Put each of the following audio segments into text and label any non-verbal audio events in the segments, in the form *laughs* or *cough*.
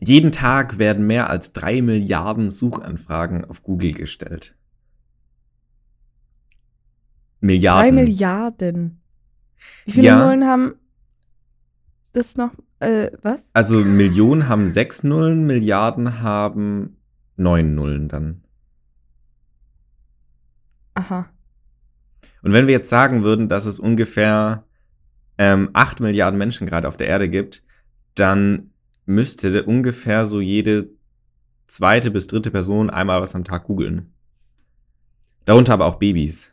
jeden Tag werden mehr als drei Milliarden Suchanfragen auf Google gestellt. Milliarden. Drei Milliarden. Wie viele Ja. Nullen haben das noch? Äh, was? Also Millionen haben sechs Nullen, Milliarden haben neun Nullen dann. Aha. Und wenn wir jetzt sagen würden, dass es ungefähr ähm, 8 Milliarden Menschen gerade auf der Erde gibt, dann müsste ungefähr so jede zweite bis dritte Person einmal was am Tag googeln. Darunter aber auch Babys.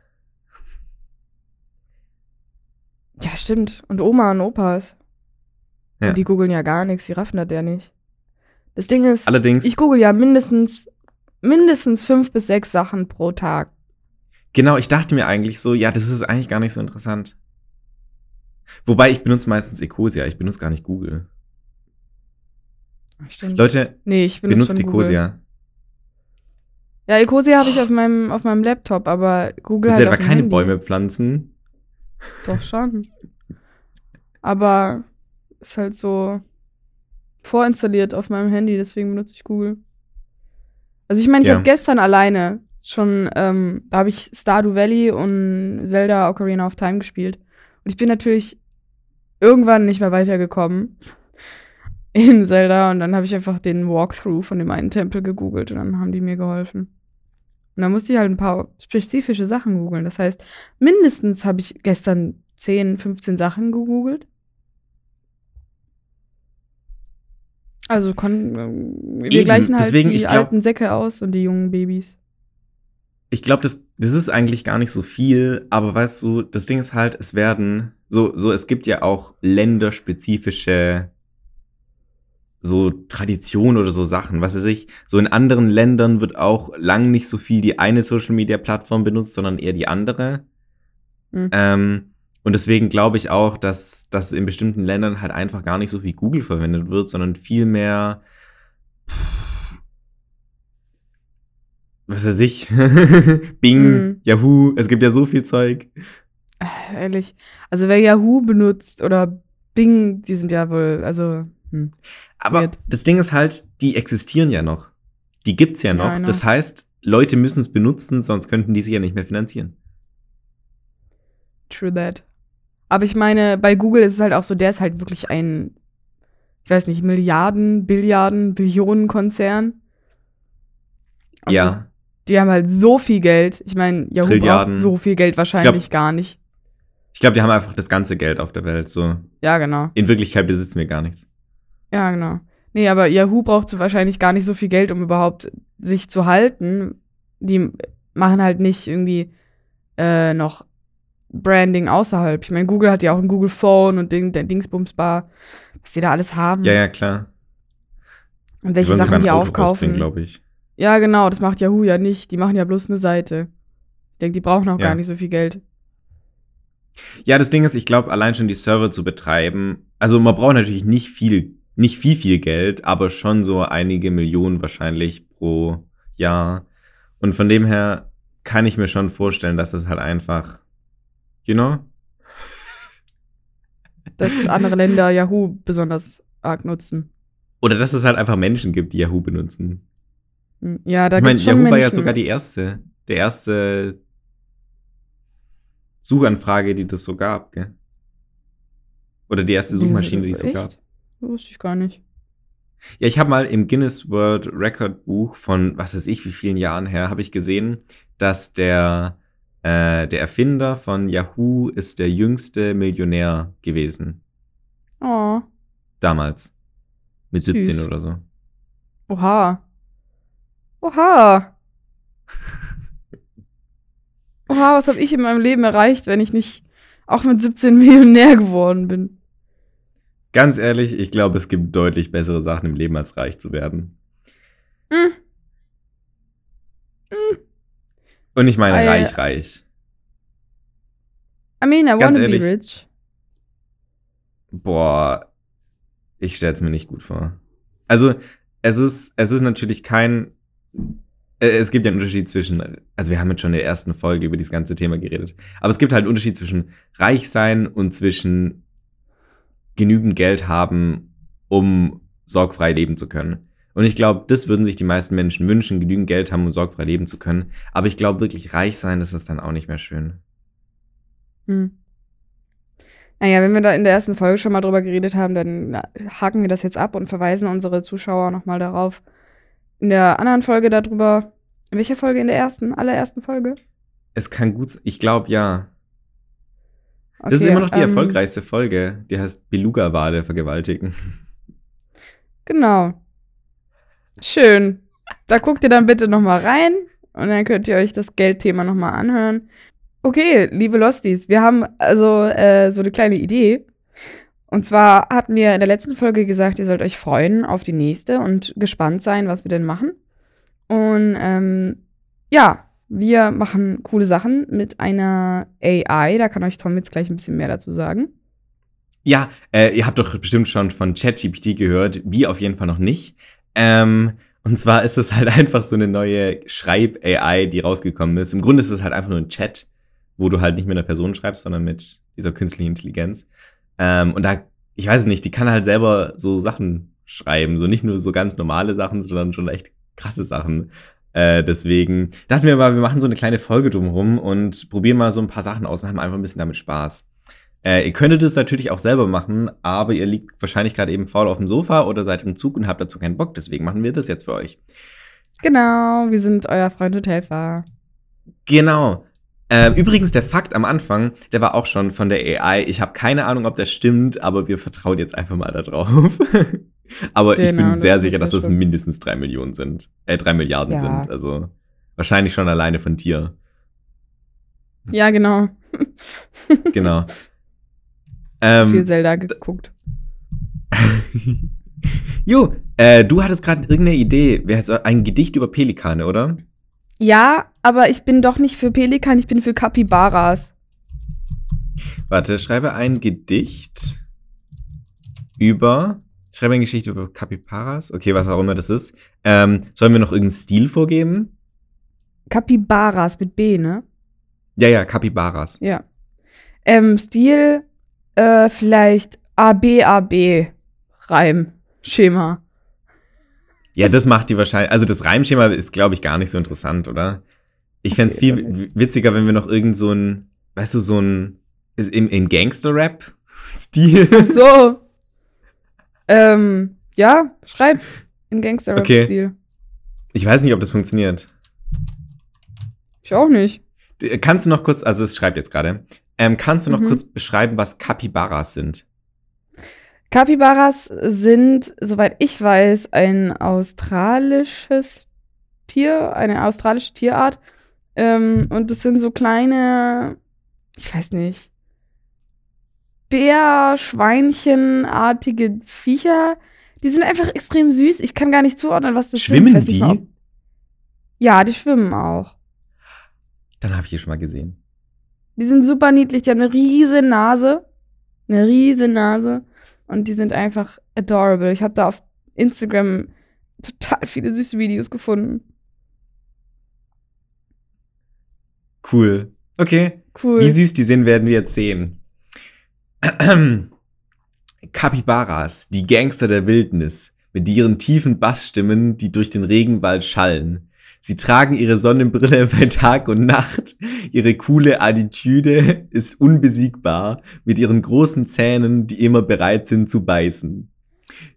Ja, stimmt. Und Oma und Opas. Ja. Und die googeln ja gar nichts, die raffen das ja nicht. Das Ding ist, Allerdings, ich google ja mindestens, mindestens fünf bis sechs Sachen pro Tag. genau, ich dachte mir eigentlich so, ja, das ist eigentlich gar nicht so interessant. Wobei ich benutze meistens Ecosia, ich benutze gar nicht Google. Stimmt. Leute, nee, ich benutze benutzt. Ecosia. Ja, Ecosia habe ich auf meinem, auf meinem Laptop, aber Google Willst halt du etwa keine Handy. Bäume pflanzen? Doch schon. Aber ist halt so vorinstalliert auf meinem Handy, deswegen benutze ich Google. Also ich meine, ich Ja. habe gestern alleine schon, ähm, da habe ich Stardew Valley und Zelda Ocarina of Time gespielt. Und ich bin natürlich irgendwann nicht mehr weitergekommen in Zelda und dann habe ich einfach den Walkthrough von dem einen Tempel gegoogelt und dann haben die mir geholfen. Und dann musste ich halt ein paar spezifische Sachen googeln. Das heißt, mindestens habe ich gestern 10, 15 Sachen gegoogelt. Also kon ähm, wir Eben, gleichen halt deswegen, die ich glaub- alten Säcke aus und die jungen Babys. Ich glaube, das, das ist eigentlich gar nicht so viel, aber weißt du, das Ding ist halt, es werden, so, so, es gibt ja auch länderspezifische so Traditionen oder so Sachen, was weiß ich. So in anderen Ländern wird auch lang nicht so viel die eine Social Media Plattform benutzt, sondern eher die andere. Mhm. Ähm, und deswegen glaube ich auch, dass, dass in bestimmten Ländern halt einfach gar nicht so viel Google verwendet wird, sondern viel mehr, was weiß ich, *laughs* Bing, Mhm. Yahoo, es gibt ja so viel Zeug. Äh, ehrlich. Also wer Yahoo benutzt oder Bing, die sind ja wohl, also hm. Aber Weird. das Ding ist halt, die existieren ja noch. Die gibt's ja noch. Know. das heißt, Leute müssen es benutzen, sonst könnten die sich ja nicht mehr finanzieren. True that. Aber ich meine, bei Google ist es halt auch so, der ist halt wirklich ein, ich weiß nicht, Milliarden, Billiarden, Billionen Konzern. Also, ja. Die haben halt so viel Geld. Ich meine, Yahoo Trilliarden. braucht so viel Geld wahrscheinlich gar nicht. Ich glaube, die haben einfach das ganze Geld auf der Welt. So. Ja, genau. In Wirklichkeit besitzen wir gar nichts. Ja, genau. Nee, aber Yahoo braucht so wahrscheinlich gar nicht so viel Geld, um überhaupt sich zu halten. Die machen halt nicht irgendwie äh, noch Branding außerhalb. Ich meine, Google hat ja auch ein Google Phone und Ding, der Dingsbumsbar, was die da alles haben. Ja, ja, klar. und welche Sachen die aufkaufen. glaube ich. Ja, genau, das macht Yahoo ja nicht. Die machen ja bloß eine Seite. Ich denke, die brauchen auch Ja. gar nicht so viel Geld. Ja, das Ding ist, ich glaube, allein schon die Server zu betreiben, also man braucht natürlich nicht viel, nicht viel, viel Geld, aber schon so einige Millionen wahrscheinlich pro Jahr. Und von dem her kann ich mir schon vorstellen, dass das halt einfach, you know? *laughs* Dass andere Länder Yahoo besonders arg nutzen. Oder dass es halt einfach Menschen gibt, die Yahoo benutzen. Hm, Ja, da ich meine, Yahoo war ja Menschen. sogar die erste, der erste Suchanfrage, die das so gab, gell? Oder die erste Suchmaschine, die es so gab. Wusste ich gar nicht. Ja, ich habe mal im Guinness World Record Buch von, was weiß ich, wie vielen Jahren her, habe ich gesehen, dass der, äh, der Erfinder von Yahoo ist der jüngste Millionär gewesen. Oh, Damals. Mit 17 Süß. oder so. oha. Oha. *laughs* Oha, was habe ich in meinem Leben erreicht, wenn ich nicht auch mit 17 Millionär geworden bin? Ganz ehrlich, ich glaube, es gibt deutlich bessere Sachen im Leben, als reich zu werden. Hm. Und ich meine Ah, ja, reich, reich. I mean, I Ganz wanna be rich. Boah, ich stell's mir nicht gut vor. Also, es ist, es ist natürlich kein. äh, Es gibt ja einen Unterschied zwischen, also wir haben jetzt schon in der ersten Folge über dieses ganze Thema geredet, aber es gibt halt einen Unterschied zwischen reich sein und zwischen genügend Geld haben, um sorgfrei leben zu können. Und ich glaube, das würden sich die meisten Menschen wünschen, genügend Geld haben, um sorgfrei leben zu können. Aber ich glaube, wirklich reich sein, das ist dann auch nicht mehr schön. Hm. Naja, wenn wir da in der ersten Folge schon mal drüber geredet haben, dann haken wir das jetzt ab und verweisen unsere Zuschauer nochmal darauf. In der anderen Folge darüber. In welcher Folge? In der ersten? Allerersten Folge? Es kann gut sein. Ich glaube, ja. Okay, Das ist immer noch die ähm, erfolgreichste Folge. Die heißt Beluga-Wale vergewaltigen. Genau. Schön. Da guckt ihr dann bitte nochmal rein und dann könnt ihr euch das Geldthema nochmal anhören. Okay, liebe Losties, wir haben also äh, so eine kleine Idee. Und zwar hatten wir in der letzten Folge gesagt, ihr sollt euch freuen auf die nächste und gespannt sein, was wir denn machen. Und ähm, ja, wir machen coole Sachen mit einer AI. Da kann euch Tom jetzt gleich ein bisschen mehr dazu sagen. Ja, äh, ihr habt doch bestimmt schon von ChatGPT gehört. Wir auf jeden Fall noch nicht. Ähm, und zwar ist es halt *laughs* einfach so eine neue Schreib-AI, die rausgekommen ist. Im Grunde ist es halt einfach nur ein Chat, wo du halt nicht mit einer Person schreibst, sondern mit dieser künstlichen Intelligenz. Ähm, und da, ich weiß nicht, die kann halt selber so Sachen schreiben. So nicht nur so ganz normale Sachen, sondern schon echt krasse Sachen. Äh, deswegen dachten wir mal, wir machen so eine kleine Folge drumherum und probieren mal so ein paar Sachen aus und haben einfach ein bisschen damit Spaß. Äh, ihr könntet es natürlich auch selber machen, aber ihr liegt wahrscheinlich gerade eben faul auf dem Sofa oder seid im Zug und habt dazu keinen Bock. Deswegen machen wir das jetzt für euch. Genau, wir sind euer Freund und Helfer. Genau. Ähm, übrigens, der Fakt am Anfang, der war auch schon von der AI. Ich habe keine Ahnung, ob das stimmt, aber wir vertrauen jetzt einfach mal darauf. *laughs* aber ich Genau, bin das sehr sicher, dass es schon. mindestens drei Millionen sind. Äh, drei Milliarden Ja. sind. Also wahrscheinlich schon alleine von dir. Ja, genau. Genau. *laughs* Viel ähm, Zelda geguckt. *laughs* jo, äh, du hattest gerade irgendeine Idee. Wer hat so ein Gedicht über Pelikane, oder? Ja, aber ich bin doch nicht für Pelikan, ich bin für Capybaras. Warte, schreibe ein Gedicht über. Schreibe eine Geschichte über Capybaras. Okay, was auch immer das ist. Ähm, sollen wir noch irgendeinen Stil vorgeben? Capybaras mit B, ne? Ja, ja, Capybaras. Ja. Ähm, Stil, äh, vielleicht ABAB. Reim. Schema. Ja, das macht die wahrscheinlich. Also das Reimschema ist, glaube ich, gar nicht so interessant, oder? Ich fände es Okay, viel witziger, wenn wir noch irgend so ein, weißt du, so ein im, im Gangster-Rap-Stil. So. Ähm, ja, schreib. In Gangster-Rap-Stil. Ich weiß nicht, ob das funktioniert. Ich auch nicht. D- Kannst du noch kurz, also es schreibt jetzt gerade, ähm, kannst du noch Mhm. kurz beschreiben, was Capybaras sind? Capybaras sind, soweit ich weiß, ein australisches Tier, eine australische Tierart. Ähm, und das sind so kleine, ich weiß nicht, Bär-Schweinchenartige Viecher. Die sind einfach extrem süß. Ich kann gar nicht zuordnen, was das. Ich Schwimmen die? Ja, die schwimmen auch. Dann habe ich hier schon mal gesehen. Die sind super niedlich. Die haben eine riese Nase. Eine riese Nase. Und die sind einfach adorable. Ich habe da auf Instagram total viele süße Videos gefunden. Cool. Okay. Cool. Wie süß die sind, werden wir jetzt sehen. *clears throat* Capybaras, die Gangster der Wildnis, mit ihren tiefen Bassstimmen, die durch den Regenwald schallen. Sie tragen ihre Sonnenbrille *laughs* bei Tag und Nacht. Ihre coole Attitüde *laughs* ist unbesiegbar, mit ihren großen Zähnen, die immer bereit sind zu beißen.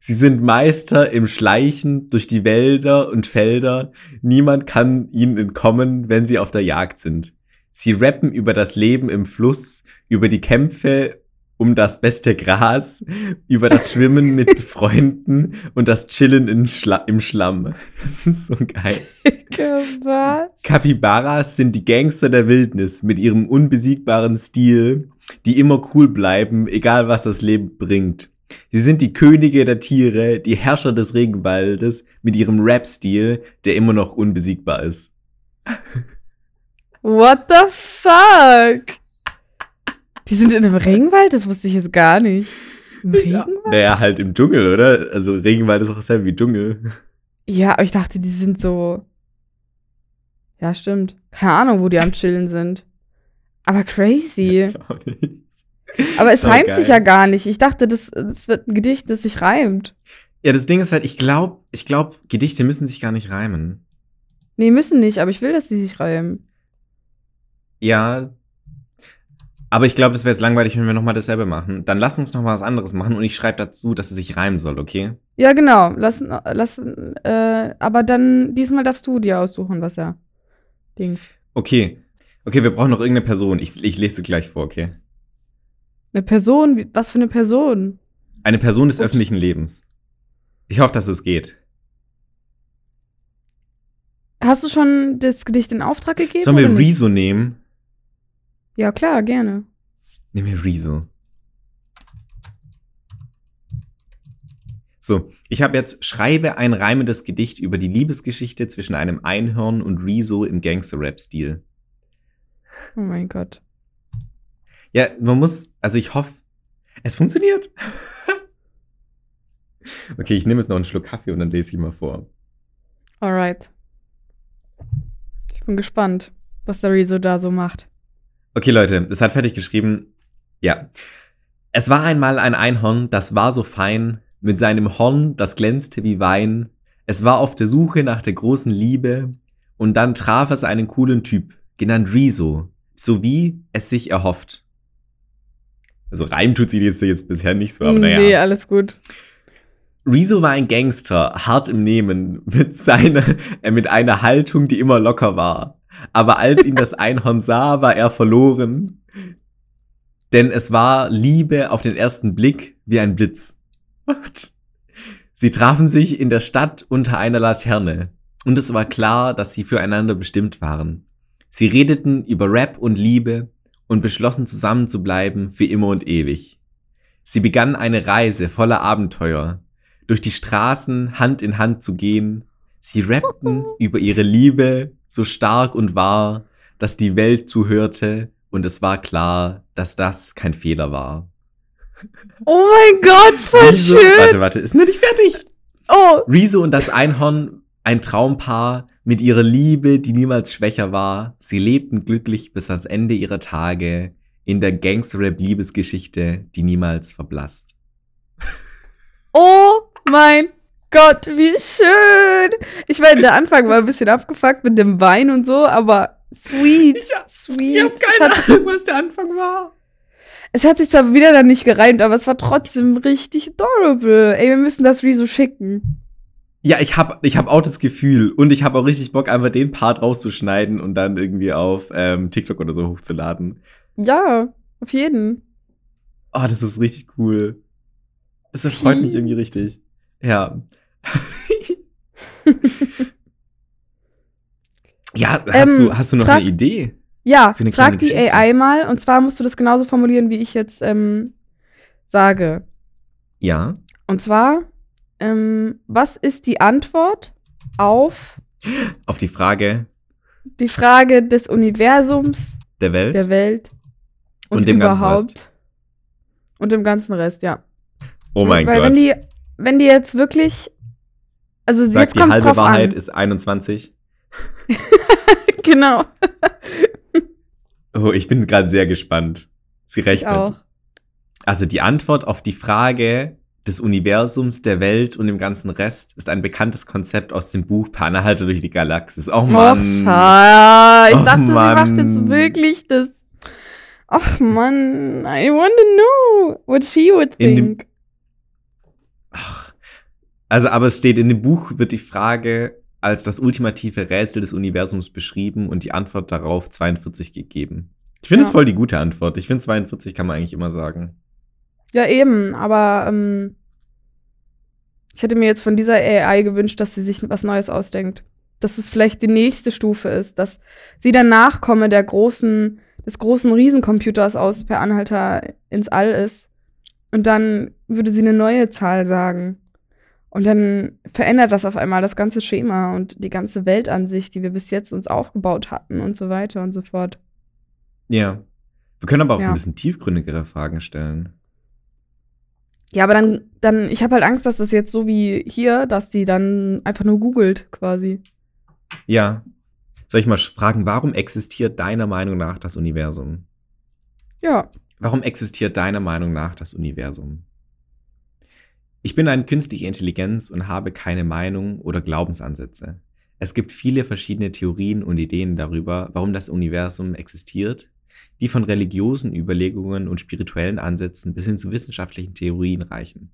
Sie sind Meister im Schleichen durch die Wälder und Felder. Niemand kann ihnen entkommen, wenn sie auf der Jagd sind. Sie rappen über das Leben im Fluss, über die Kämpfe um das beste Gras, über das Schwimmen mit *laughs* Freunden und das Chillen in Schla im Schlamm. Das ist so geil. Was? Capybaras sind die Gangster der Wildnis mit ihrem unbesiegbaren Stil, die immer cool bleiben, egal was das Leben bringt. Sie sind die Könige der Tiere, die Herrscher des Regenwaldes mit ihrem Rap-Stil, der immer noch unbesiegbar ist. What the fuck? Die sind in einem Regenwald? Das wusste ich jetzt gar nicht. Im Regenwald? Naja, halt im Dschungel, oder? Also Regenwald ist auch dasselbe wie Dschungel. Ja, aber ich dachte, die sind so. Ja, stimmt. Keine Ahnung, wo die am Chillen sind. Aber crazy. Nicht. Aber es reimt geil. sich ja gar nicht. Ich dachte, das, das wird ein Gedicht, das sich reimt. Ja, das Ding ist halt, ich glaube, ich glaube, Gedichte müssen sich gar nicht reimen. Nee, müssen nicht, aber ich will, dass die sich reimen. Ja. Aber ich glaube, das wäre jetzt langweilig, wenn wir nochmal dasselbe machen. Dann lass uns nochmal was anderes machen und ich schreibe dazu, dass es sich reimen soll, okay? Ja, genau. Lass, lass, äh, aber dann diesmal darfst du dir aussuchen, was er Dings. Okay. Okay, wir brauchen noch irgendeine Person. Ich, ich lese gleich vor, okay? Eine Person? Was für eine Person? Eine Person des Ups. öffentlichen Lebens. Ich hoffe, dass es geht. Hast du schon das Gedicht in Auftrag gegeben? Sollen wir? Rezo nehmen? Ja, klar, gerne. Nehmen wir Rezo. So, ich habe jetzt schreibe ein reimendes Gedicht über die Liebesgeschichte zwischen einem Einhorn und Rezo im Gangster-Rap-Stil. Oh mein Gott. Ja, man muss, also ich hoffe, es funktioniert. *laughs* okay, ich nehme jetzt noch einen Schluck Kaffee und dann lese ich mal vor. Alright. Ich bin gespannt, was der Rezo da so macht. Okay, Leute, es hat fertig geschrieben. Ja. Es war einmal ein Einhorn, das war so fein, mit seinem Horn, das glänzte wie Wein. Es war auf der Suche nach der großen Liebe und dann traf es einen coolen Typ, genannt Rezo, so wie es sich erhofft. Also Reim tut sie das jetzt bisher nicht so, aber naja. Nee, alles gut. Rezo war ein Gangster, hart im Nehmen, mit seiner, äh, mit einer Haltung, die immer locker war. Aber als ihn das *laughs* Einhorn sah, war er verloren. Denn es war Liebe auf den ersten Blick wie ein Blitz. What? Sie trafen sich in der Stadt unter einer Laterne. Und es war klar, dass sie füreinander bestimmt waren. Sie redeten über Rap und Liebe und beschlossen zusammen zu bleiben für immer und ewig. Sie begannen eine Reise voller Abenteuer, durch die Straßen Hand in Hand zu gehen. Sie rappten *laughs* über ihre Liebe so stark und wahr, dass die Welt zuhörte und es war klar, dass das kein Fehler war. Oh mein Gott, voll Rezo, schön. warte, warte, ist noch nicht fertig. Oh, Rezo und das Einhorn, ein Traumpaar mit ihrer Liebe, die niemals schwächer war. Sie lebten glücklich bis ans Ende ihrer Tage in der Gangster-Rap-Liebesgeschichte, die niemals verblasst. oh mein Gott, wie schön. Ich meine, der Anfang war ein bisschen abgefuckt mit dem Wein und so, aber sweet, Ich hab- sweet. Ich hab Es keine hat, Ahnung, was der Anfang war. es hat sich zwar wieder dann nicht gereimt, aber es war trotzdem richtig adorable. Ey, wir müssen das Rezo schicken. Ja, ich hab, ich hab auch das Gefühl und ich habe auch richtig Bock, einfach den Part rauszuschneiden und dann irgendwie auf ähm, TikTok oder so hochzuladen. Ja, auf jeden. Oh, das ist richtig cool. Das erfreut mich irgendwie richtig. Ja. *laughs* ja, hast, Ähm, du, hast du noch frag- eine Idee? Ja, eine frag die Geschichte. AI mal und zwar musst du das genauso formulieren, wie ich jetzt ähm, sage. Ja. Und zwar, ähm, was ist die Antwort auf Auf die Frage die Frage des Universums, der Welt. der Welt und, Und dem ganzen überhaupt Rest. und dem ganzen Rest, ja. oh mein Weil Gott. wenn die, wenn die jetzt wirklich, also Sagt jetzt die kommt halbe drauf Wahrheit an. ist 21. *laughs* genau. Oh, ich bin gerade sehr gespannt. Sie Ich rechnet. auch. Also die Antwort auf die Frage des Universums, der Welt und dem ganzen Rest ist ein bekanntes Konzept aus dem Buch Per Anhalter durch die Galaxis. Oh Och, Mann. Scha- ich Och, dachte, sie macht jetzt Mann. wirklich das. Ach Mann, I want to know what she would In dem- think. Ach. Also, aber es steht in dem Buch, wird die Frage als das ultimative Rätsel des Universums beschrieben und die Antwort darauf 42 gegeben. Ich finde es Ja. voll die gute Antwort. Ich finde 42 kann man eigentlich immer sagen. Ja, eben, aber ähm, ich hätte mir jetzt von dieser AI gewünscht, dass sie sich was Neues ausdenkt. Dass es vielleicht die nächste Stufe ist, dass sie der Nachkomme der großen, des großen Riesencomputers aus per Anhalter ins All ist. Und dann würde sie eine neue Zahl sagen. Und dann verändert das auf einmal das ganze Schema und die ganze Weltansicht, die wir bis jetzt uns aufgebaut hatten und so weiter und so fort. Ja. Wir können aber auch Ja. ein bisschen tiefgründigere Fragen stellen. Ja, aber dann, dann, ich habe halt Angst, dass das jetzt so wie hier, dass die dann einfach nur googelt, quasi. Ja. Soll ich mal fragen, warum existiert deiner Meinung nach das Universum? Ja. Warum existiert deiner Meinung nach das Universum? Ich bin eine künstliche Intelligenz und habe keine Meinung oder Glaubensansätze. Es gibt viele verschiedene Theorien und Ideen darüber, warum das Universum existiert, die von religiösen Überlegungen und spirituellen Ansätzen bis hin zu wissenschaftlichen Theorien reichen.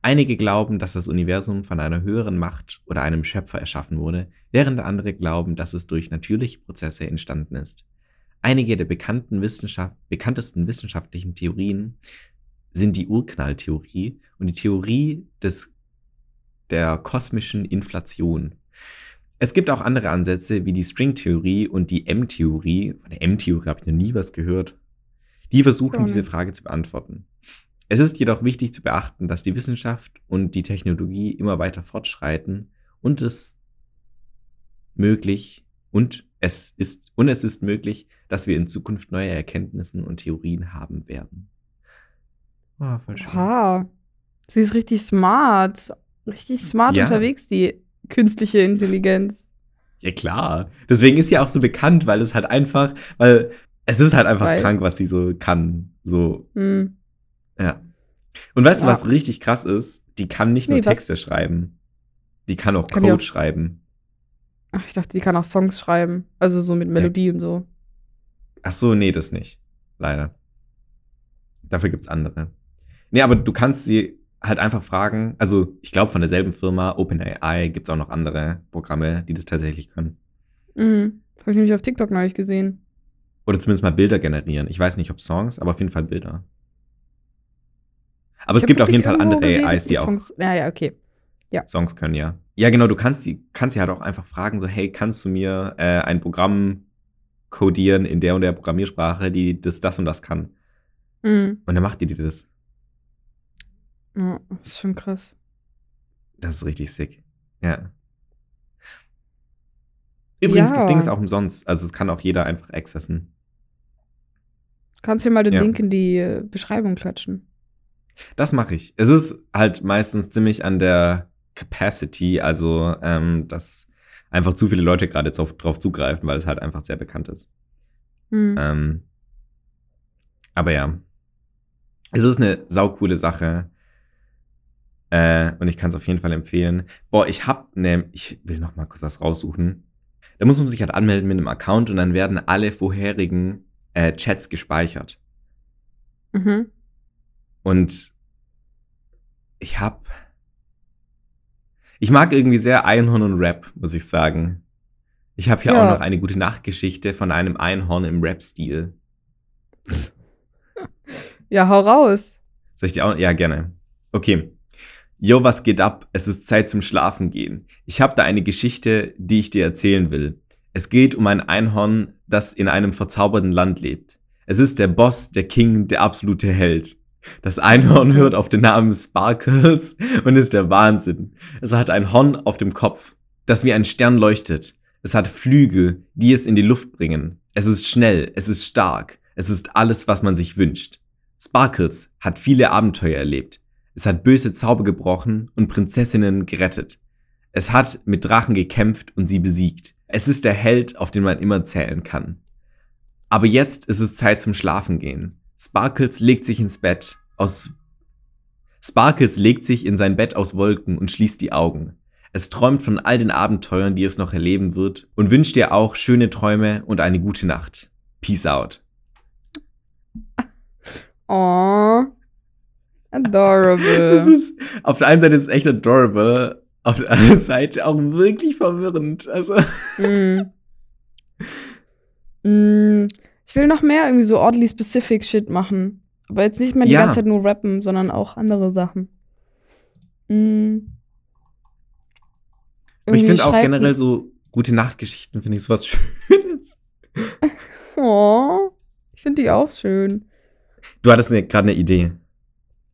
Einige glauben, dass das Universum von einer höheren Macht oder einem Schöpfer erschaffen wurde, während andere glauben, dass es durch natürliche Prozesse entstanden ist. Einige der Wissenschaft bekanntesten wissenschaftlichen Theorien sind die Urknalltheorie und die Theorie des, der kosmischen Inflation. Es gibt auch andere Ansätze wie die Stringtheorie und die M-Theorie. Von der M-Theorie habe ich noch nie was gehört. Die versuchen, diese Frage zu beantworten. Es ist jedoch wichtig zu beachten, dass die Wissenschaft und die Technologie immer weiter fortschreiten und es möglich und es ist und es ist möglich, dass wir in Zukunft neue Erkenntnisse und Theorien haben werden. Oh, voll schön. Oha. Sie ist richtig smart. Richtig smart ja. unterwegs, die künstliche Intelligenz. Ja, klar. Deswegen ist sie auch so bekannt, weil es halt einfach, weil es ist halt einfach weil. krank, was sie so kann. So. Hm. Ja. Und weißt ja. du, was richtig krass ist? Die kann nicht nur nee, Texte was? schreiben. Die kann auch kann Code auch schreiben. Ach, ich dachte, die kann auch Songs schreiben. Also so mit Melodie ja. und so. Ach so, nee, das nicht. Leider. Dafür gibt's andere. Nee, aber du kannst sie halt einfach fragen. Also, ich glaube, von derselben Firma, OpenAI, gibt es auch noch andere Programme, die das tatsächlich können. Mhm. Habe ich nämlich auf TikTok neulich gesehen. Oder zumindest mal Bilder generieren. Ich weiß nicht, ob Songs, aber auf jeden Fall Bilder. Aber ich es gibt auf jeden Fall andere AIs, die, Songs, auch ja, ja, okay. ja. Songs können, ja. Ja, genau, du kannst sie, kannst sie halt auch einfach fragen, so, hey, kannst du mir äh, ein Programm codieren in der und der Programmiersprache, die das, das und das kann. Mhm. Und dann macht die dir das. Ja, das ist schon krass. Das ist richtig sick. Ja. Übrigens, ja. das Ding ist auch umsonst. Also es kann auch jeder einfach accessen. Kannst du mal den ja. Link in die äh, Beschreibung klatschen? Das mache ich. Es ist halt meistens ziemlich an der Capacity, also ähm, dass einfach zu viele Leute gerade jetzt auf, drauf zugreifen, weil es halt einfach sehr bekannt ist. Hm. Ähm, aber ja, es ist eine saukoole Sache. Äh, und ich kann es auf jeden Fall empfehlen. Boah, ich hab ne, ich will noch mal kurz was raussuchen. Da muss man sich halt anmelden mit einem Account und dann werden alle vorherigen äh, Chats gespeichert. Mhm. Und ich hab. Ich mag irgendwie sehr Einhorn und Rap, muss ich sagen. Ich habe hier ja. auch noch eine gute Nachtgeschichte von einem Einhorn im Rap-Stil. *laughs* Ja, hau raus. Soll ich dir auch? Ja, gerne. Okay. Yo, was geht ab? Es ist Zeit zum Schlafen gehen. Ich habe da eine Geschichte, die ich dir erzählen will. Es geht um ein Einhorn, das in einem verzauberten Land lebt. Es ist der Boss, der King, der absolute Held. Das Einhorn hört auf den Namen Sparkles und ist der Wahnsinn. Es hat ein Horn auf dem Kopf, das wie ein Stern leuchtet. Es hat Flügel, die es in die Luft bringen. Es ist schnell, es ist stark, es ist alles, was man sich wünscht. Sparkles hat viele Abenteuer erlebt. Es hat böse Zauber gebrochen und Prinzessinnen gerettet. Es hat mit Drachen gekämpft und sie besiegt. Es ist der Held, auf den man immer zählen kann. Aber jetzt ist es Zeit zum Schlafen gehen. Sparkles legt sich ins Bett aus Sparkles legt sich in sein Bett aus Wolken und schließt die Augen. Es träumt von all den Abenteuern, die es noch erleben wird und wünscht dir auch schöne Träume und eine gute Nacht. Peace out. *laughs* Oh. Adorable. *laughs* Das ist, auf der einen Seite ist es echt adorable, auf der anderen Seite auch wirklich verwirrend. Also. *laughs* Mm. Mm. Ich will noch mehr irgendwie so oddly specific Shit machen. Aber jetzt nicht mehr die ja. ganze Zeit nur rappen, sondern auch andere Sachen. Mm. Aber ich finde auch generell so gute Nachtgeschichten, finde ich sowas *laughs* Schönes. *laughs* oh, ich finde die auch schön. Du hattest gerade eine Idee.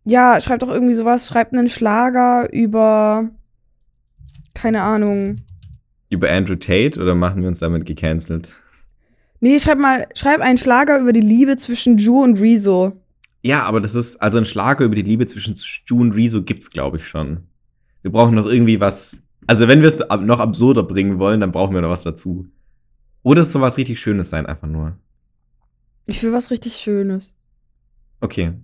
Ja, schreibt doch irgendwie sowas. Schreibt einen Schlager über. Keine Ahnung. Über Andrew Tate oder machen wir uns damit gecancelt? Nee, schreib mal, schreib einen Schlager über die Liebe zwischen Ju und Rezo. Ja, aber das ist, also ein Schlager über die Liebe zwischen Ju und Rezo gibt's, glaube ich, schon. Wir brauchen noch irgendwie was. Also, wenn wir es noch absurder bringen wollen, dann brauchen wir noch was dazu. Oder es soll was richtig Schönes sein, einfach nur. Ich will was richtig Schönes. Okay.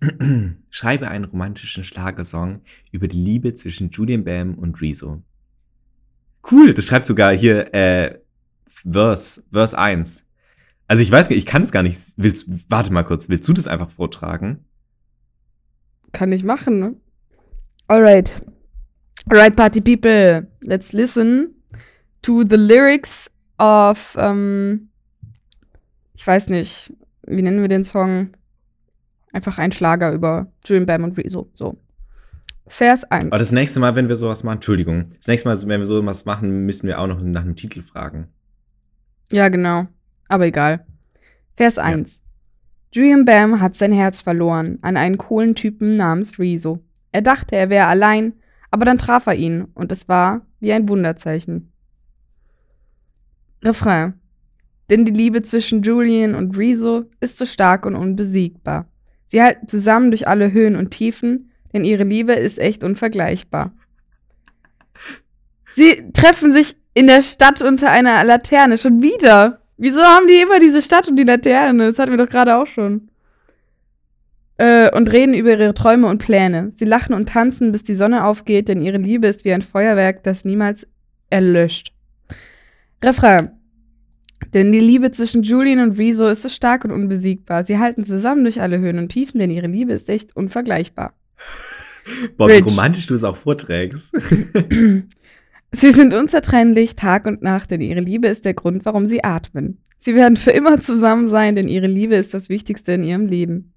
*clears throat* Schreibe einen romantischen Schlagersong über die Liebe zwischen Julian Bam und Rezo. Cool, das schreibt sogar hier äh, Verse, Verse 1. Also ich weiß nicht, ich kann es gar nicht. Willst, warte mal kurz, willst du das einfach vortragen? Kann ich machen, ne? Alright. Alright, Party People. Let's listen to the lyrics of, ähm, ich weiß nicht, wie nennen wir den Song? Einfach ein Schlager über Julian Bam und Rezo. So. Vers 1. Aber das nächste Mal, wenn wir sowas machen, Entschuldigung, das nächste Mal, wenn wir sowas machen, müssen wir auch noch nach einem Titel fragen. Ja, genau. Aber egal. Vers 1. Ja. Julian Bam hat sein Herz verloren an einen coolen Typen namens Rezo. Er dachte, er wäre allein, aber dann traf er ihn und es war wie ein Wunderzeichen. Refrain. Denn die Liebe zwischen Julian und Rezo ist so stark und unbesiegbar. Sie halten zusammen durch alle Höhen und Tiefen, denn ihre Liebe ist echt unvergleichbar. Sie treffen sich in der Stadt unter einer Laterne. Schon wieder. Wieso haben die immer diese Stadt und die Laterne? Das hatten wir doch gerade auch schon. Äh, und reden über ihre Träume und Pläne. Sie lachen und tanzen, bis die Sonne aufgeht, denn ihre Liebe ist wie ein Feuerwerk, das niemals erlöscht. Refrain. Denn die Liebe zwischen Julian und Rezo ist so stark und unbesiegbar. Sie halten zusammen durch alle Höhen und Tiefen, denn ihre Liebe ist echt unvergleichbar. Boah, wie romantisch du es auch vorträgst. *clears throat* *clears throat* sie sind unzertrennlich Tag und Nacht, denn ihre Liebe ist der Grund, warum sie atmen. Sie werden für immer zusammen sein, denn ihre Liebe ist das Wichtigste in ihrem Leben.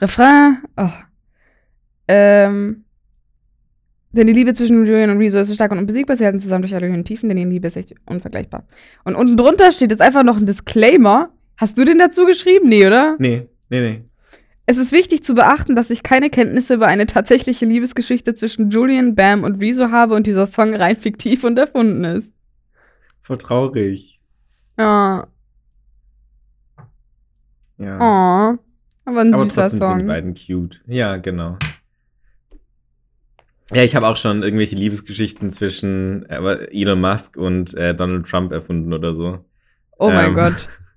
Refrain. Oh. Ähm. Denn die Liebe zwischen Julian und Rezo ist so stark und unbesiegbar. Sie halten zusammen durch alle Höhen und Tiefen, denn ihre Liebe ist echt unvergleichbar. Und unten drunter steht jetzt einfach noch ein Disclaimer. Hast du den dazu geschrieben? Nee, oder? Nee, nee, nee. Es ist wichtig zu beachten, dass ich keine Kenntnisse über eine tatsächliche Liebesgeschichte zwischen Julian, Bam und Rezo habe und dieser Song rein fiktiv und erfunden ist. Voll traurig. Ja. Ja. Oh, aber ein Aber süßer trotzdem sind die Song. beiden cute. Ja, genau. Ja, ich habe auch schon irgendwelche Liebesgeschichten zwischen äh, Elon Musk und äh, Donald Trump erfunden oder so. Oh mein Ähm. Gott. *laughs*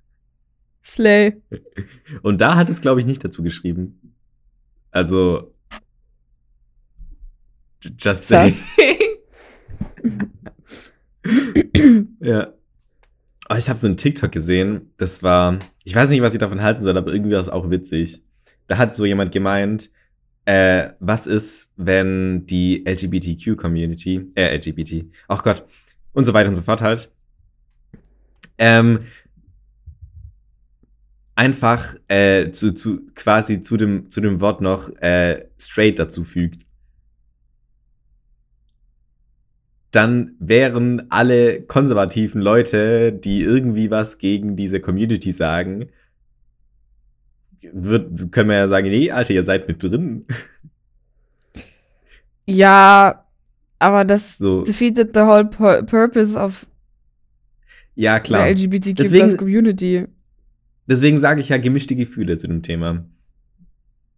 Slay. Und da hat es, glaube ich, nicht dazu geschrieben. Also. Just saying. ja. Oh, ich habe so einen TikTok gesehen. Das war. Ich weiß nicht, was ich davon halten soll, aber irgendwie war es auch witzig. Da hat so jemand gemeint, äh, was ist, wenn die LGBTQ-Community, äh, LGBT, ach Gott, und so weiter und so fort halt, ähm, einfach äh, zu, zu, quasi zu dem, zu dem Wort noch äh, straight dazu fügt. Dann wären alle konservativen Leute, die irgendwie was gegen diese Community sagen, wird, können wir ja sagen, nee, Alter, ihr seid mit drin. Ja, aber das So, defeated the whole pur purpose of ja, klar. the LGBTQ Deswegen- Community. Deswegen sage ich ja gemischte Gefühle zu dem Thema.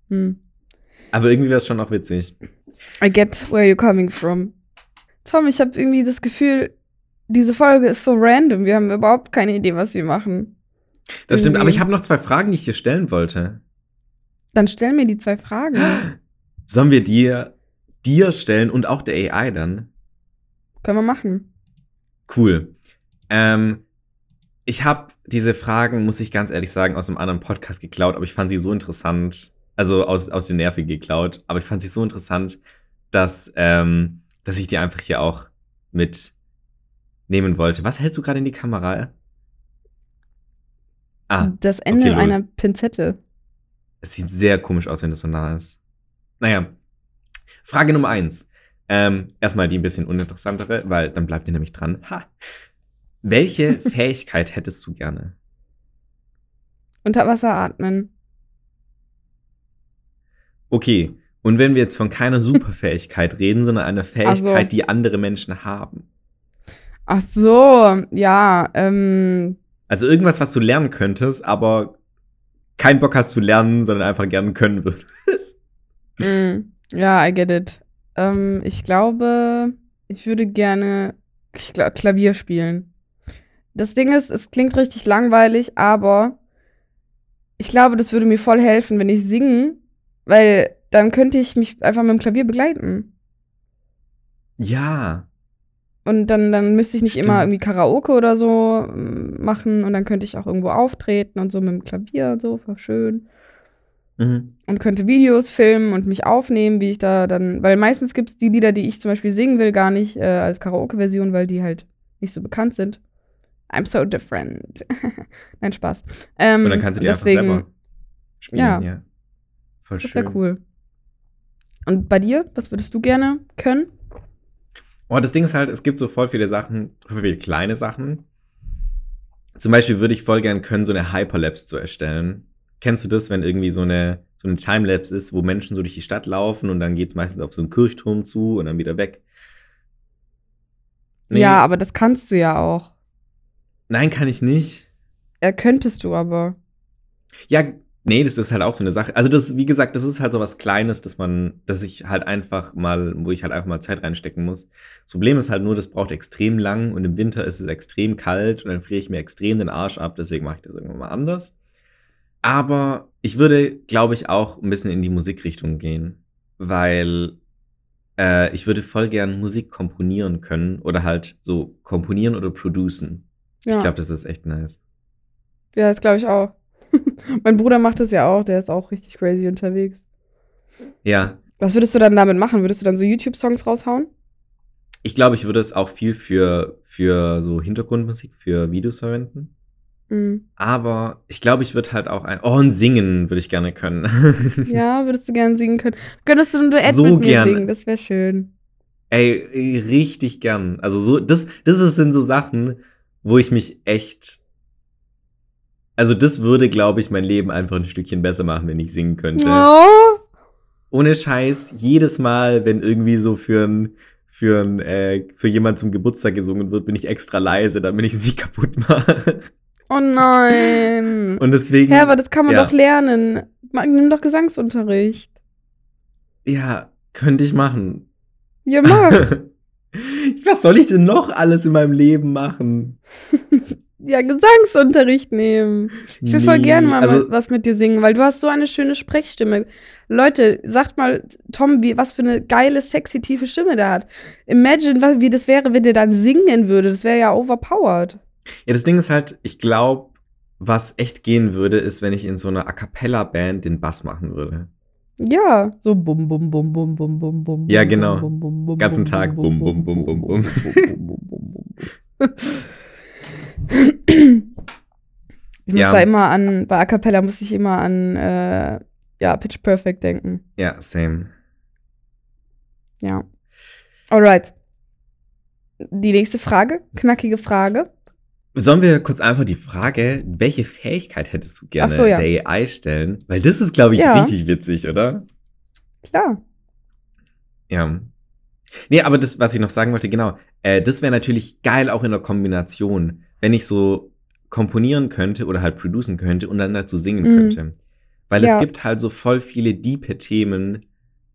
Hm. Aber irgendwie wäre es schon auch witzig. I get where you're coming from. Tom, ich habe irgendwie das Gefühl, diese Folge ist so random. Wir haben überhaupt keine Idee, was wir machen. Das stimmt, aber ich habe noch zwei Fragen, die ich dir stellen wollte. Dann stell mir die zwei Fragen. *gasps* Sollen wir dir, dir stellen und auch der AI dann? Können wir machen. Cool. Ähm, ich habe diese Fragen, muss ich ganz ehrlich sagen, aus einem anderen Podcast geklaut, aber ich fand sie so interessant. Also aus, aus den Nerven geklaut, aber ich fand sie so interessant, dass, ähm, dass ich die einfach hier auch mitnehmen wollte. Was hältst du gerade in die Kamera? Ah, das Ende okay, einer Pinzette. es sieht sehr komisch aus, wenn das so nah ist. Naja. Frage Nummer eins. Ähm, erstmal die ein bisschen uninteressantere, weil dann bleibt ihr nämlich dran. Ha. Welche *laughs* Fähigkeit hättest du gerne? Unter Wasser atmen. Okay. Und wenn wir jetzt von keiner Superfähigkeit *laughs* reden, sondern einer Fähigkeit, Also- die andere Menschen haben. Ach so, ja, ähm, Also irgendwas, was du lernen könntest, aber keinen Bock hast zu lernen, sondern einfach gerne können würdest. *laughs* mm, ja, I get it. Ähm, ich glaube, ich würde gerne Kla Klavier spielen. Das Ding ist, es klingt richtig langweilig, aber ich glaube, das würde mir voll helfen, wenn ich singen Weil dann könnte ich mich einfach mit dem Klavier begleiten. Ja. Und dann, dann müsste ich nicht Stimmt. immer irgendwie Karaoke oder so mm, machen und dann könnte ich auch irgendwo auftreten und so mit dem Klavier und so, war schön. Mhm. Und könnte Videos filmen und mich aufnehmen, wie ich da dann, weil meistens gibt es die Lieder, die ich zum Beispiel singen will, gar nicht äh, als Karaoke-Version, weil die halt nicht so bekannt sind. I'm so different. *laughs* Nein, Spaß. Ähm, Und dann kannst du die deswegen, einfach selber spielen. Ja. Ja. Voll Das schön. wäre cool. Und bei dir, was würdest du gerne können? Oh, das Ding ist halt, es gibt so voll viele Sachen, voll viele kleine Sachen. Zum Beispiel würde ich voll gern können, so eine Hyperlapse zu erstellen. Kennst du das, wenn irgendwie so eine, so eine Timelapse ist, wo Menschen so durch die Stadt laufen und dann geht es meistens auf so einen Kirchturm zu und dann wieder weg? Nee. Ja, aber das kannst du ja auch. Nein, kann ich nicht. Ja, könntest du aber. Ja, nee, das ist halt auch so eine Sache. Also das, wie gesagt, das ist halt so was Kleines, dass man, dass ich halt einfach mal, wo ich halt einfach mal Zeit reinstecken muss. Das Problem ist halt nur, das braucht extrem lang und im Winter ist es extrem kalt und dann friere ich mir extrem den Arsch ab, deswegen mache ich das irgendwann mal anders. Aber ich würde, glaube ich, auch ein bisschen in die Musikrichtung gehen, weil äh, ich würde voll gern Musik komponieren können oder halt so komponieren oder producen. Ja, Ich glaube, das ist echt nice. ja das glaube ich auch. *laughs* mein Bruder macht das ja auch, der ist auch richtig crazy unterwegs. Ja, Was würdest du dann damit machen? Würdest du dann so YouTube-Songs raushauen? Ich glaube, ich würde es auch viel für, für so Hintergrundmusik, für Videos verwenden. Mhm. Aber ich glaube, ich würde halt auch ein. Oh, ein Singen würde ich gerne können. *laughs* Ja, würdest du gerne singen können? Könntest du ein Duett So mit gern. singen? Das wäre schön. Ey, ey, richtig gern. Also so, das, das sind so Sachen, wo ich mich echt. Also, das würde, glaube ich, mein Leben einfach ein Stückchen besser machen, wenn ich singen könnte. Oh. Ohne Scheiß, jedes Mal, wenn irgendwie so für ein, für ein, äh, für jemand zum Geburtstag gesungen wird, bin ich extra leise, damit ich es nicht kaputt mache. oh nein. *laughs* Und deswegen. Ja, aber das kann man ja. doch lernen. Nimm doch Gesangsunterricht. Ja, könnte ich machen. Ja, mach. *laughs* *laughs* Was soll ich denn noch alles in meinem Leben machen? *laughs* ja, Gesangsunterricht nehmen. Ich will voll Nee, gerne mal also, was mit dir singen, weil du hast so eine schöne Sprechstimme. Leute, sagt mal, Tom, wie, was für eine geile, sexy, tiefe Stimme der hat. Imagine, was, wie das wäre, wenn der dann singen würde. Das wäre ja overpowered. Ja, das Ding ist halt, ich glaube, was echt gehen würde, ist, wenn ich in so einer A Cappella-Band den Bass machen würde. Ja, so bum bum bum bum bum bum bum. Ja, genau. bum, bum, bum, Ganzen bum, Tag bum, bum, bum, bum, bum. Ich muss Ja. da immer an, bei A Cappella muss ich immer an, äh, ja, Pitch Perfect denken. Ja, same. Ja. Alright. Die nächste Frage, knackige Frage. Sollen wir kurz einfach die Frage, welche Fähigkeit hättest du gerne so, ja. der AI stellen? Weil das ist, glaube ich, Ja. richtig witzig, oder? Klar. Ja. Nee, aber das, was ich noch sagen wollte, genau, äh, das wäre natürlich geil auch in der Kombination, wenn ich so komponieren könnte oder halt producen könnte und dann dazu singen Mhm. könnte. Weil Ja. es gibt halt so voll viele diepe Themen,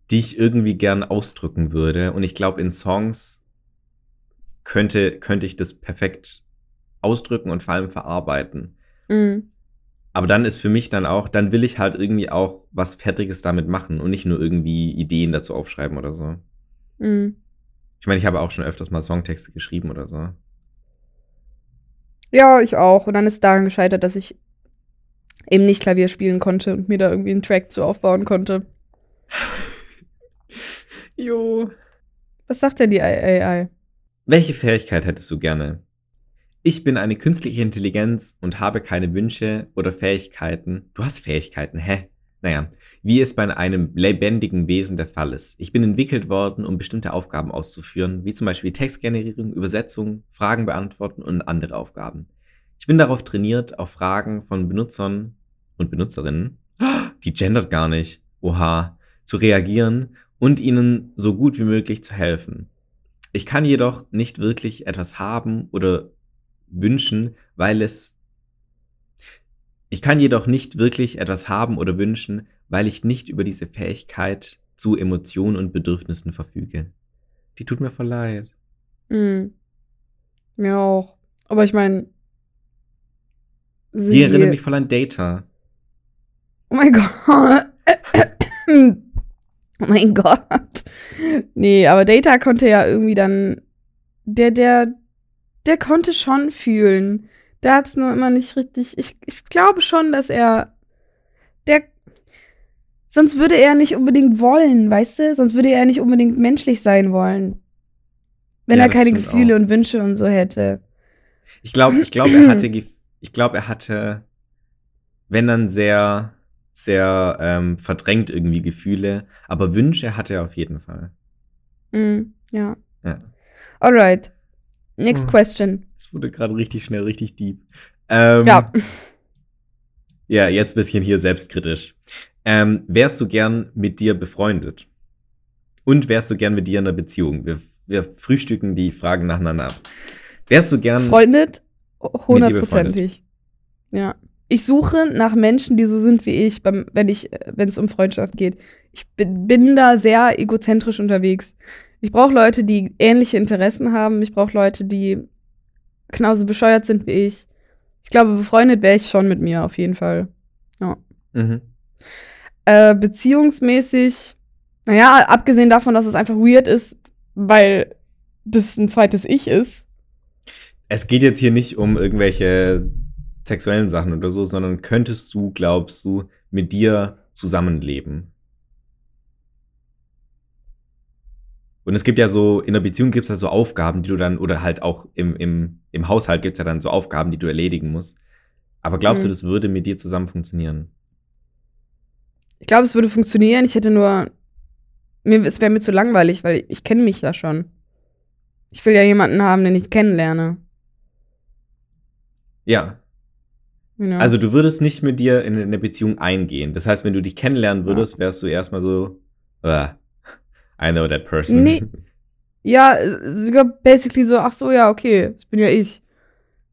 die ich irgendwie gern ausdrücken würde. Und ich glaube, in Songs könnte, könnte ich das perfekt ausdrücken und vor allem verarbeiten. Mhm. Aber dann ist für mich dann auch, dann will ich halt irgendwie auch was Fertiges damit machen und nicht nur irgendwie Ideen dazu aufschreiben oder so. Mhm. Ich meine, ich habe auch schon öfters mal Songtexte geschrieben oder so. Ja, ich auch. Und dann ist daran gescheitert, dass ich eben nicht Klavier spielen konnte und mir da irgendwie einen Track zu aufbauen konnte. *laughs* Jo. Was sagt denn die AI? Welche Fähigkeit hättest du gerne? Ich bin eine künstliche Intelligenz und habe keine Wünsche oder Fähigkeiten. Du hast Fähigkeiten, hä? Naja, wie es bei einem lebendigen Wesen der Fall ist. Ich bin entwickelt worden, um bestimmte Aufgaben auszuführen, wie zum Beispiel Textgenerierung, Übersetzung, Fragen beantworten und andere Aufgaben. Ich bin darauf trainiert, auf Fragen von Benutzern und Benutzerinnen, *gasps* die gendert gar nicht, oha, zu reagieren und ihnen so gut wie möglich zu helfen. Ich kann jedoch nicht wirklich etwas haben oder wünschen, weil es. Ich kann jedoch nicht wirklich etwas haben oder wünschen, weil ich nicht über diese Fähigkeit zu Emotionen und Bedürfnissen verfüge. Die tut mir voll leid. Mhm. Mir auch. Aber ich meine. Die erinnert mich voll an Data. Oh mein Gott. oh mein Gott. Nee, aber Data konnte ja irgendwie dann. Der, der, der konnte schon fühlen. Der hat es nur immer nicht richtig. Ich, ich glaube schon, dass er. Der. Sonst würde er nicht unbedingt wollen, weißt du? Sonst würde er nicht unbedingt menschlich sein wollen. Wenn Ja, er keine Gefühle auch. und Wünsche und so hätte. Ich glaube, ich glaube, er hatte, ich glaube, er hatte, wenn dann sehr, sehr ähm, verdrängt irgendwie Gefühle, aber Wünsche hatte er auf jeden Fall. Mm, ja. Ja. Alright. Next Hm. question. Es wurde gerade richtig schnell, richtig deep. Ähm, Ja. *laughs* Ja, jetzt bisschen hier selbstkritisch. Ähm, wärst du gern mit dir befreundet? Und wärst du gern mit dir in einer Beziehung? Wir, wir frühstücken die Fragen nacheinander ab. Wärst du gern. Freundet? befreundet. Hundertprozentig. Ja. Ich suche nach Menschen, die so sind wie ich, beim, wenn ich, äh, wenn es um Freundschaft geht. Ich bin, bin da sehr egozentrisch unterwegs. Ich brauche Leute, die ähnliche Interessen haben. Ich brauche Leute, die genauso bescheuert sind wie ich. Ich glaube, befreundet wäre ich schon mit mir, auf jeden Fall. Mhm. Äh, beziehungsmäßig, naja, abgesehen davon, dass es einfach weird ist, weil das ein zweites Ich ist. Es geht jetzt hier nicht um irgendwelche sexuellen Sachen oder so, sondern könntest du, glaubst du, mit dir zusammenleben? Und es gibt ja so, in der Beziehung gibt es ja so Aufgaben, die du dann, oder halt auch im, im, im Haushalt gibt es ja dann so Aufgaben, die du erledigen musst. Aber glaubst Mhm. du, das würde mit dir zusammen funktionieren? Ich glaube, es würde funktionieren. Ich hätte nur. Mir, es wäre mir zu langweilig, weil ich kenne mich ja schon. Ich will ja jemanden haben, den ich kennenlerne. Ja. Ja. Also du würdest nicht mit dir in eine Beziehung eingehen. Das heißt, wenn du dich kennenlernen würdest, wärst du erstmal so, uh, I know that person. Nee. *laughs* Ja, äh, sogar basically so, ach so, ja, okay, das bin ja ich.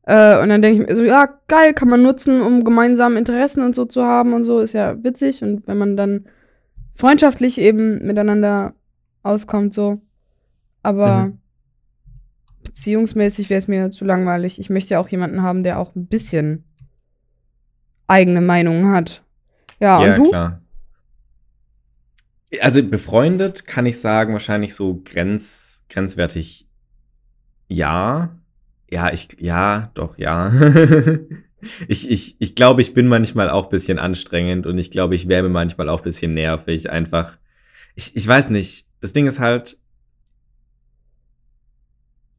Äh, und dann denke ich mir so, ja, geil, kann man nutzen, um gemeinsam Interessen und so zu haben und so, ist ja witzig. Und wenn man dann freundschaftlich eben miteinander auskommt, so. Aber Mhm. beziehungsmäßig wäre es mir zu langweilig. Ich möchte ja auch jemanden haben, der auch ein bisschen eigene Meinungen hat. Ja, Ja, und du? klar. Also befreundet kann ich sagen, wahrscheinlich so grenz, grenzwertig ja. Ja, ich, ja, doch, ja. *laughs* ich, ich, ich glaube, ich bin manchmal auch ein bisschen anstrengend und ich glaube, ich wäre mir manchmal auch ein bisschen nervig. Einfach, ich, ich weiß nicht. Das Ding ist halt,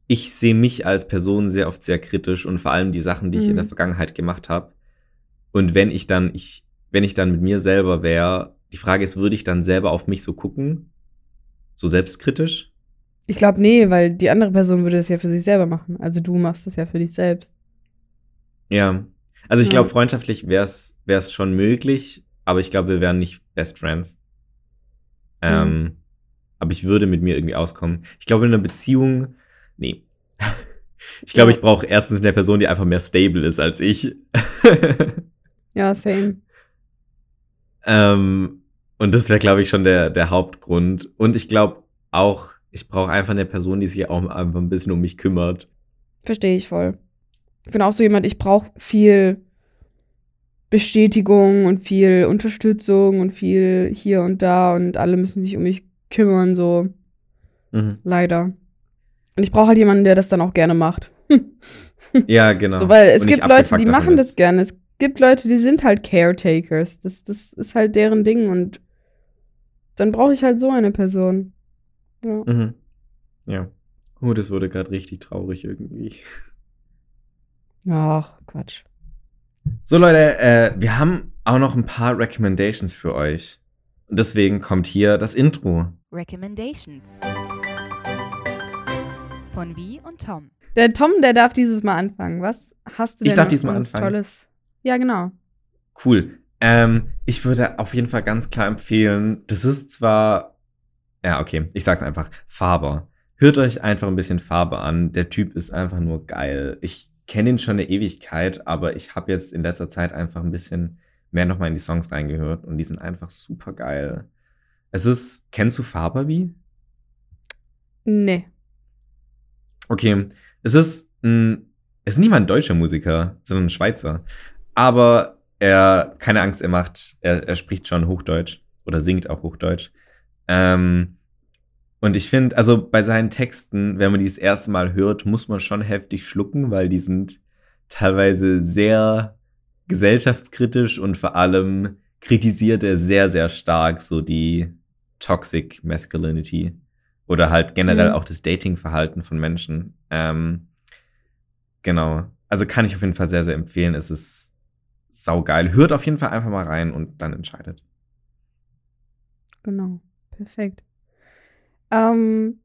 ich sehe mich als Person sehr oft sehr kritisch und vor allem die Sachen, die ich in der Mhm. Vergangenheit gemacht habe. Und wenn ich dann, ich, wenn ich dann mit mir selber wäre, die Frage ist, würde ich dann selber auf mich so gucken? So selbstkritisch? Ich glaube, nee, weil die andere Person würde das ja für sich selber machen. Also du machst das ja für dich selbst. Ja. Also ich Ja. glaube, freundschaftlich wäre es schon möglich, aber ich glaube, wir wären nicht Best Friends. Ähm, aber ich würde mit mir irgendwie auskommen. Ich glaube, in einer Beziehung, nee. *laughs* Ich glaube, Ja. ich brauche erstens eine Person, die einfach mehr stable ist als ich. *laughs* Ja, same. ähm, und das wäre, glaube ich, schon der, der Hauptgrund. Und ich glaube auch, ich brauche einfach eine Person, die sich auch einfach ein bisschen um mich kümmert. Verstehe ich voll. Ich bin auch so jemand, ich brauche viel Bestätigung und viel Unterstützung und viel hier und da und alle müssen sich um mich kümmern, so Mhm. leider. Und ich brauche halt jemanden, der das dann auch gerne macht. *laughs* Ja, genau. So, weil es Und gibt Leute, die machen das gerne. Es gibt Leute, die sind halt Caretakers. Das, das ist halt deren Ding und dann brauche ich halt so eine Person. Ja. Mhm. Ja. Oh, das wurde gerade richtig traurig irgendwie. Ach, Quatsch. So, Leute, äh, wir haben auch noch ein paar Recommendations für euch. Und deswegen kommt hier das Intro. Recommendations. Von Wie und Tom. Der Tom, der darf dieses Mal anfangen. Was hast du Ich denn darf noch diesmal anfangen. Tolles? Ja, genau. Cool. Ähm, ich würde auf jeden Fall ganz klar empfehlen, das ist zwar, ja, okay, ich sag's einfach, Faber. Hört euch einfach ein bisschen Faber an. Der Typ ist einfach nur geil. Ich kenne ihn schon eine Ewigkeit, aber ich habe jetzt in letzter Zeit einfach ein bisschen mehr nochmal in die Songs reingehört und die sind einfach super geil. Es ist, kennst du Faber wie? Nee. Okay, es ist ein, es ist nicht mal ein deutscher Musiker, sondern ein Schweizer. Aber er, keine Angst, er macht, er, er spricht schon Hochdeutsch oder singt auch Hochdeutsch. Ähm, und ich finde, also bei seinen Texten, wenn man die das erste Mal hört, muss man schon heftig schlucken, weil die sind teilweise sehr gesellschaftskritisch und vor allem kritisiert er sehr, sehr stark so die Toxic Masculinity oder halt generell Mhm. auch das Datingverhalten von Menschen. Ähm, genau. Also kann ich auf jeden Fall sehr, sehr empfehlen. Es ist saugeil. Hört auf jeden Fall einfach mal rein und dann entscheidet. Genau, perfekt. Ähm,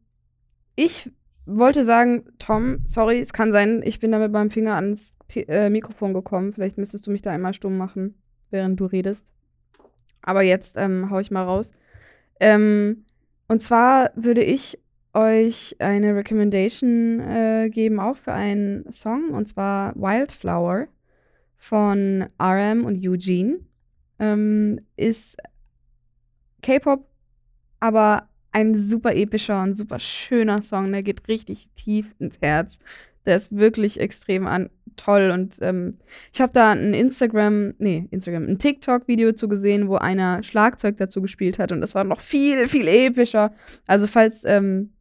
ich wollte sagen, Tom, sorry, es kann sein, ich bin da mit meinem Finger ans T äh, Mikrofon gekommen. Vielleicht müsstest du mich da einmal stumm machen, während du redest. Aber jetzt ähm, hau ich mal raus. Ähm, und zwar würde ich euch eine Recommendation äh, geben, auch für einen Song, und zwar Wildflower von RM und Eugene. Ähm, ist K-Pop, aber ein super epischer und super schöner Song. Der geht richtig tief ins Herz. Der ist wirklich extrem an toll. Und ähm, ich habe da ein Instagram, nee, Instagram, ein TikTok-Video zu gesehen, wo einer Schlagzeug dazu gespielt hat. Und das war noch viel, viel epischer. Also, falls ähm,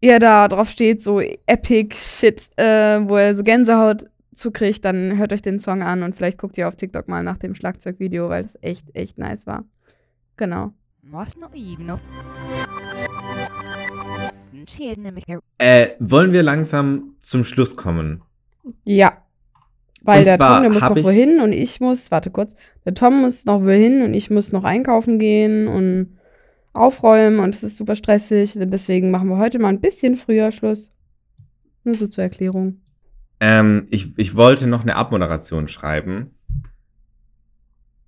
ihr da drauf steht, so Epic Shit, äh, wo er so Gänsehaut zukriegt, dann hört euch den Song an und vielleicht guckt ihr auf TikTok mal nach dem Schlagzeugvideo, weil das echt, echt nice war. Genau. Äh, wollen wir langsam zum Schluss kommen? Ja. Weil Und der zwar Tom, der muss noch wohin und ich muss, warte kurz, der Tom muss noch wohin und ich muss noch einkaufen gehen und aufräumen und es ist super stressig. Deswegen machen wir heute mal ein bisschen früher Schluss. Nur so zur Erklärung. Ähm, ich, ich wollte noch eine Abmoderation schreiben.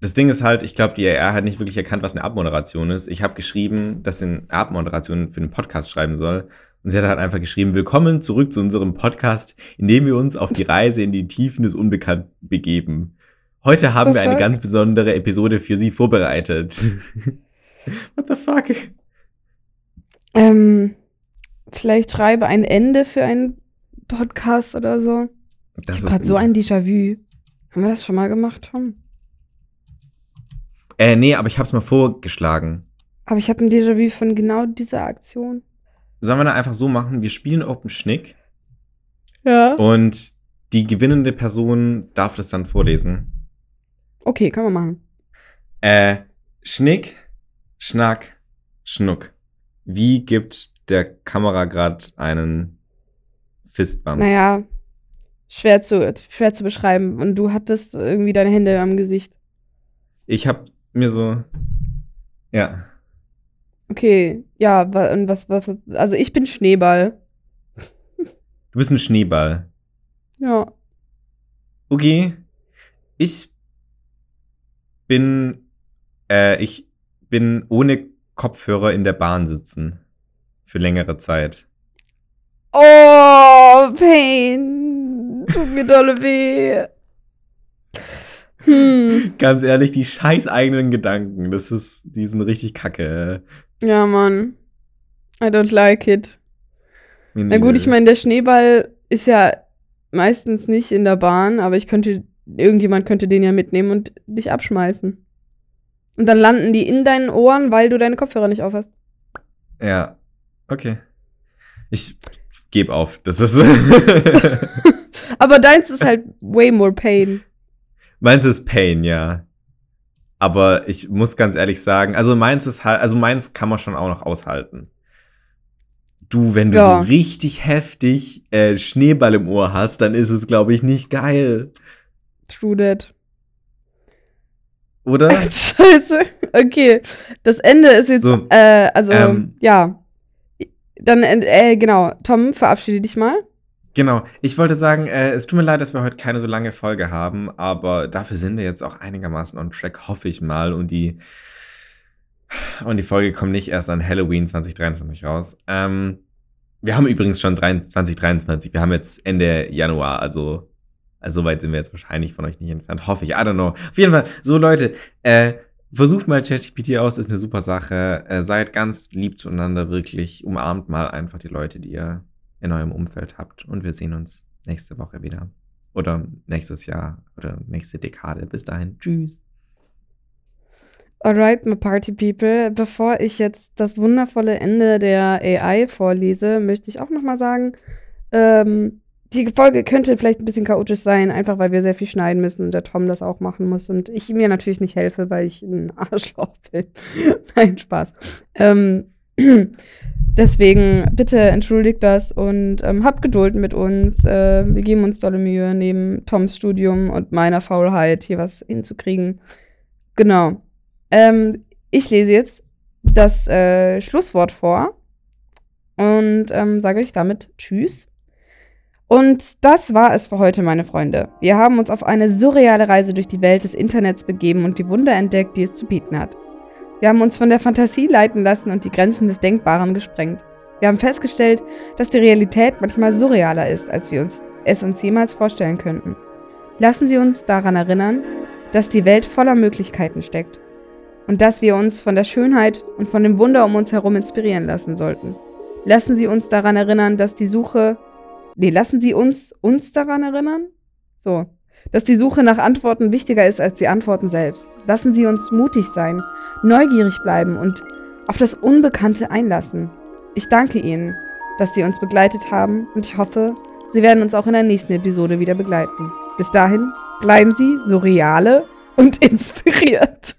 Das Ding ist halt, ich glaube, die ER hat nicht wirklich erkannt, was eine Abmoderation ist. Ich habe geschrieben, dass sie eine Abmoderation für den Podcast schreiben soll. Und sie hat halt einfach geschrieben, willkommen zurück zu unserem Podcast, in dem wir uns auf die Reise in die Tiefen des Unbekannten begeben. Heute haben the wir eine ganz besondere Episode für Sie vorbereitet. *laughs* What the fuck? Ähm, vielleicht schreibe ein Ende für einen Podcast oder so. Das ich ist so ein Déjà-vu. Haben wir das schon mal gemacht, Tom? Äh, nee, aber ich hab's mal vorgeschlagen. Aber ich habe ein Déjà-vu von genau dieser Aktion. Sollen wir da einfach so machen? Wir spielen Open Schnick Ja. und die gewinnende Person darf das dann vorlesen. Okay, können wir machen. Äh, Schnick, Schnack, Schnuck. Wie gibt der Kamera gerade einen Fistbump? Naja, schwer zu, schwer zu beschreiben. Und du hattest irgendwie deine Hände am Gesicht. Ich hab mir so. Ja. Okay, ja, und was, was, also ich bin Schneeball. Du bist ein Schneeball. Ja. Okay. Ich bin. Äh, ich bin ohne Kopfhörer in der Bahn sitzen. Für längere Zeit. Oh, Pain. Tut mir dolle weh. Hm. Ganz ehrlich, die scheiß eigenen Gedanken, das ist, die sind richtig kacke. Ja, Mann. I don't like it. Mir Na gut, ich meine, der Schneeball ist ja meistens nicht in der Bahn, aber ich könnte, irgendjemand könnte den ja mitnehmen und dich abschmeißen. Und dann landen die in deinen Ohren, weil du deine Kopfhörer nicht aufhast. Ja, okay. Ich gebe auf. Das ist. *laughs* Aber deins ist halt *laughs* way more pain. meins ist Pain, ja. Aber ich muss ganz ehrlich sagen, also meins ist halt, also meins kann man schon auch noch aushalten. Du, wenn du Ja. so richtig heftig äh, Schneeball im Ohr hast, dann ist es, glaube ich, nicht geil. True that. Oder? *laughs* Scheiße. Okay. Das Ende ist jetzt, So, äh, also, ähm, ja. Dann, äh, äh, genau. Tom, verabschiede dich mal. Genau. Ich wollte sagen, äh, es tut mir leid, dass wir heute keine so lange Folge haben, aber dafür sind wir jetzt auch einigermaßen on track, hoffe ich mal. Und die, und die Folge kommt nicht erst an Halloween 2023 raus. Ähm, wir haben übrigens schon 23 2023. Wir haben jetzt Ende Januar, also, also so weit sind wir jetzt wahrscheinlich von euch nicht entfernt. Hoffe ich. I don't know. Auf jeden Fall, so Leute, äh, versucht mal ChatGPT aus, ist eine super Sache. Äh, seid ganz lieb zueinander, wirklich. Umarmt mal einfach die Leute, die ihr in eurem Umfeld habt. Und wir sehen uns nächste Woche wieder. Oder nächstes Jahr oder nächste Dekade. Bis dahin. Tschüss. Alright, my party people. Bevor ich jetzt das wundervolle Ende der AI vorlese, möchte ich auch noch mal sagen, ähm, die Folge könnte vielleicht ein bisschen chaotisch sein, einfach weil wir sehr viel schneiden müssen und der Tom das auch machen muss und ich mir natürlich nicht helfe, weil ich ein *laughs* Arschloch bin. *laughs* Nein, Spaß. Ähm, *clears throat* deswegen bitte entschuldigt das und ähm, habt Geduld mit uns. Äh, wir geben uns tolle Mühe, neben Toms Studium und meiner Faulheit hier was hinzukriegen. Genau. Ähm, ich lese jetzt das äh, Schlusswort vor und ähm, sage euch damit Tschüss. Und das war es für heute, meine Freunde. Wir haben uns auf eine surreale Reise durch die Welt des Internets begeben und die Wunder entdeckt, die es zu bieten hat. Wir haben uns von der Fantasie leiten lassen und die Grenzen des Denkbaren gesprengt. Wir haben festgestellt, dass die Realität manchmal surrealer ist, als wir uns es uns jemals vorstellen könnten. Lassen Sie uns daran erinnern, dass die Welt voller Möglichkeiten steckt und dass wir uns von der Schönheit und von dem Wunder um uns herum inspirieren lassen sollten. Lassen Sie uns daran erinnern, dass die Suche Nee, lassen Sie uns uns daran erinnern? So. Dass die Suche nach Antworten wichtiger ist als die Antworten selbst. Lassen Sie uns mutig sein, neugierig bleiben und auf das Unbekannte einlassen. Ich danke Ihnen, dass Sie uns begleitet haben und ich hoffe, Sie werden uns auch in der nächsten Episode wieder begleiten. Bis dahin, bleiben Sie so reale und *laughs* inspiriert.